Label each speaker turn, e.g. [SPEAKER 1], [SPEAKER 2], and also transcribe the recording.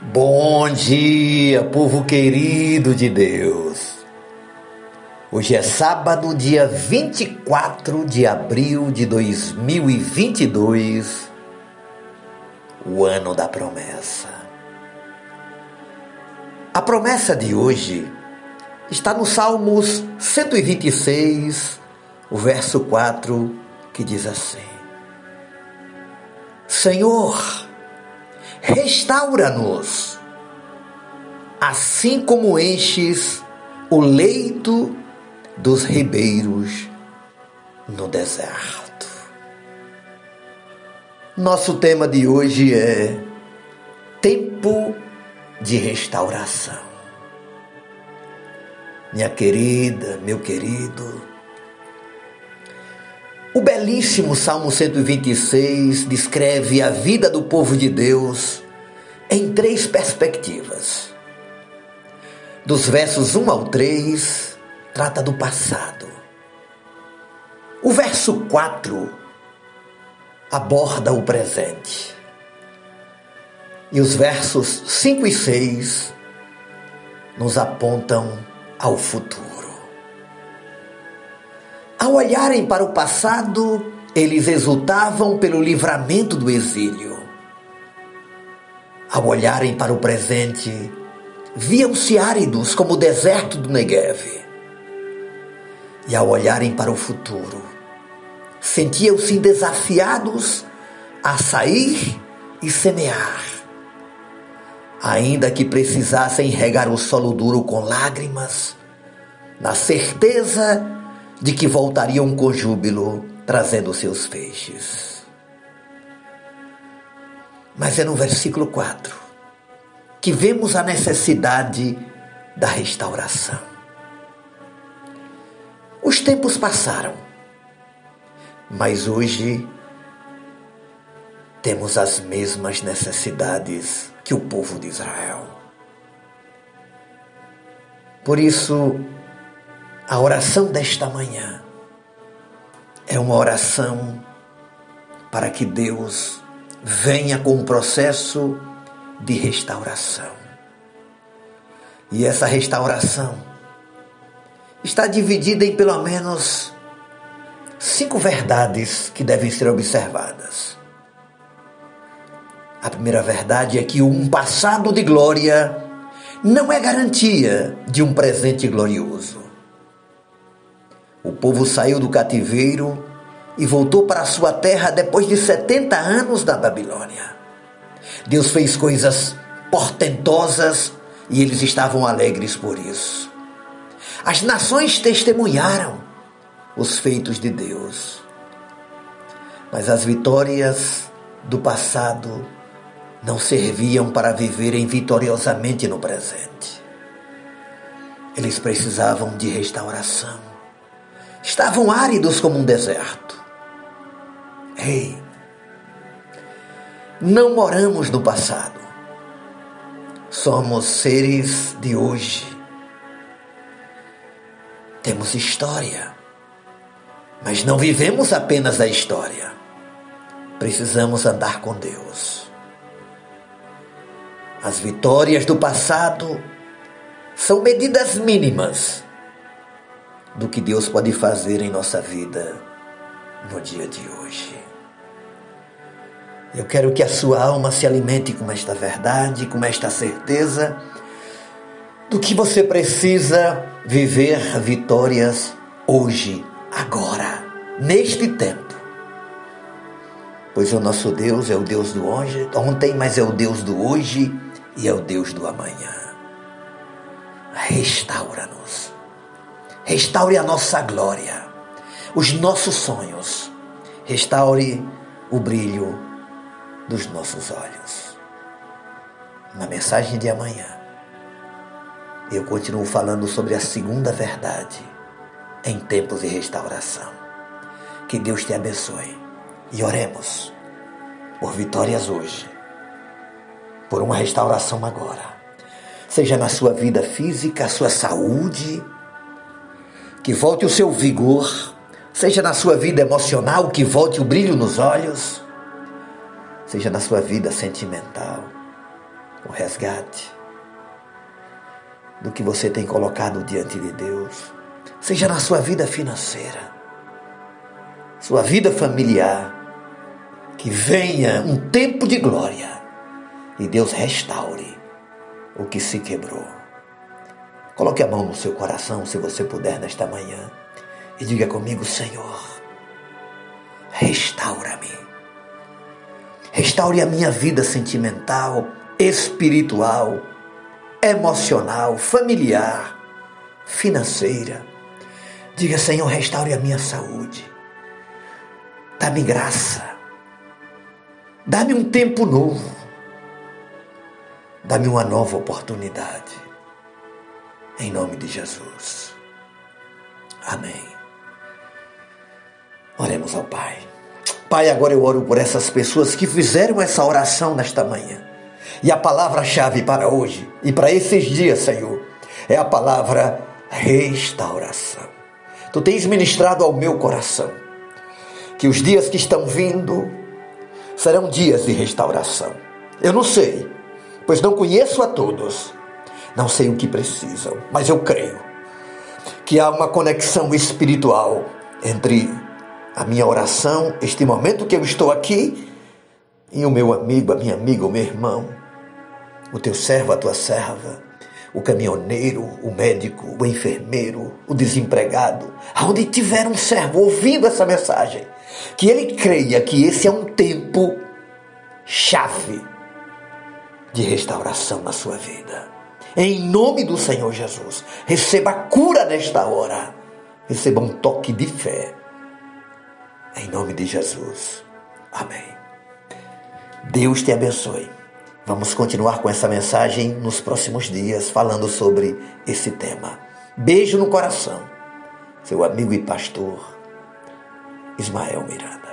[SPEAKER 1] Bom dia, povo querido de Deus. Hoje é sábado, dia 24 de abril de 2022, o ano da promessa. A promessa de hoje está no Salmos 126, o verso 4, que diz assim: Senhor, restaura-nos, assim como enches o leito dos ribeiros no deserto. Nosso tema de hoje é tempo de restauração. Minha querida, meu querido, o belíssimo Salmo 126 descreve a vida do povo de Deus em três perspectivas. Dos versos 1 ao 3, trata do passado. O verso 4 aborda o presente. E os versos 5 e 6 nos apontam ao futuro. Ao olharem para o passado, eles exultavam pelo livramento do exílio. Ao olharem para o presente, viam-se áridos como o deserto do Negev. E ao olharem para o futuro, sentiam-se desafiados a sair e semear. Ainda que precisassem regar o solo duro com lágrimas, na certeza de que voltariam com júbilo, trazendo seus feixes. Mas é no versículo 4 que vemos a necessidade da restauração. Os tempos passaram, mas hoje temos as mesmas necessidades que o povo de Israel. Por isso, a oração desta manhã é uma oração para que Deus venha com um processo de restauração. E essa restauração está dividida em pelo menos cinco verdades que devem ser observadas. A primeira verdade é que um passado de glória não é garantia de um presente glorioso. O povo saiu do cativeiro e voltou para a sua terra depois de 70 anos da Babilônia. Deus fez coisas portentosas e eles estavam alegres por isso. As nações testemunharam os feitos de Deus. Mas as vitórias do passado não serviam para viverem vitoriosamente no presente. Eles precisavam de restauração estavam áridos como um deserto. Ei, não moramos no passado. Somos seres de hoje. Temos história, mas não vivemos apenas a história. Precisamos andar com Deus. As vitórias do passado são medidas mínimas do que Deus pode fazer em nossa vida no dia de hoje. Eu quero que a sua alma se alimente com esta verdade, com esta certeza do que você precisa viver vitórias hoje, agora, neste tempo. Pois o nosso Deus é o Deus do hoje, ontem, mas é o Deus do hoje e é o Deus do amanhã. Restaura-nos restaure a nossa glória, os nossos sonhos, restaure o brilho dos nossos olhos. Na mensagem de amanhã, eu continuo falando sobre a segunda verdade em tempos de restauração. Que Deus te abençoe e oremos por vitórias hoje, por uma restauração agora, seja na sua vida física, sua saúde, que volte o seu vigor, seja na sua vida emocional, que volte o brilho nos olhos, seja na sua vida sentimental, o resgate do que você tem colocado diante de Deus, seja na sua vida financeira, sua vida familiar, que venha um tempo de glória e Deus restaure o que se quebrou. Coloque a mão no seu coração, se você puder, nesta manhã, e diga comigo: Senhor, restaura-me. Restaure a minha vida sentimental, espiritual, emocional, familiar, financeira. Diga, Senhor, restaure a minha saúde. Dá-me graça. Dá-me um tempo novo. Dá-me uma nova oportunidade. Em nome de Jesus. Amém. Oremos ao Pai. Pai, agora eu oro por essas pessoas que fizeram essa oração nesta manhã. E a palavra-chave para hoje e para esses dias, Senhor, é a palavra restauração. Tu tens ministrado ao meu coração que os dias que estão vindo serão dias de restauração. Eu não sei, pois não conheço a todos, não sei o que precisam, mas eu creio que há uma conexão espiritual entre a minha oração, este momento que eu estou aqui, e o meu amigo, a minha amiga, o meu irmão, o teu servo, a tua serva, o caminhoneiro, o médico, o enfermeiro, o desempregado, aonde tiver um servo ouvindo essa mensagem, que ele creia que esse é um tempo chave de restauração na sua vida. Em nome do Senhor Jesus, receba cura nesta hora, receba um toque de fé. Em nome de Jesus. Amém. Deus te abençoe. Vamos continuar com essa mensagem nos próximos dias, falando sobre esse tema. Beijo no coração. Seu amigo e pastor Ismael Miranda.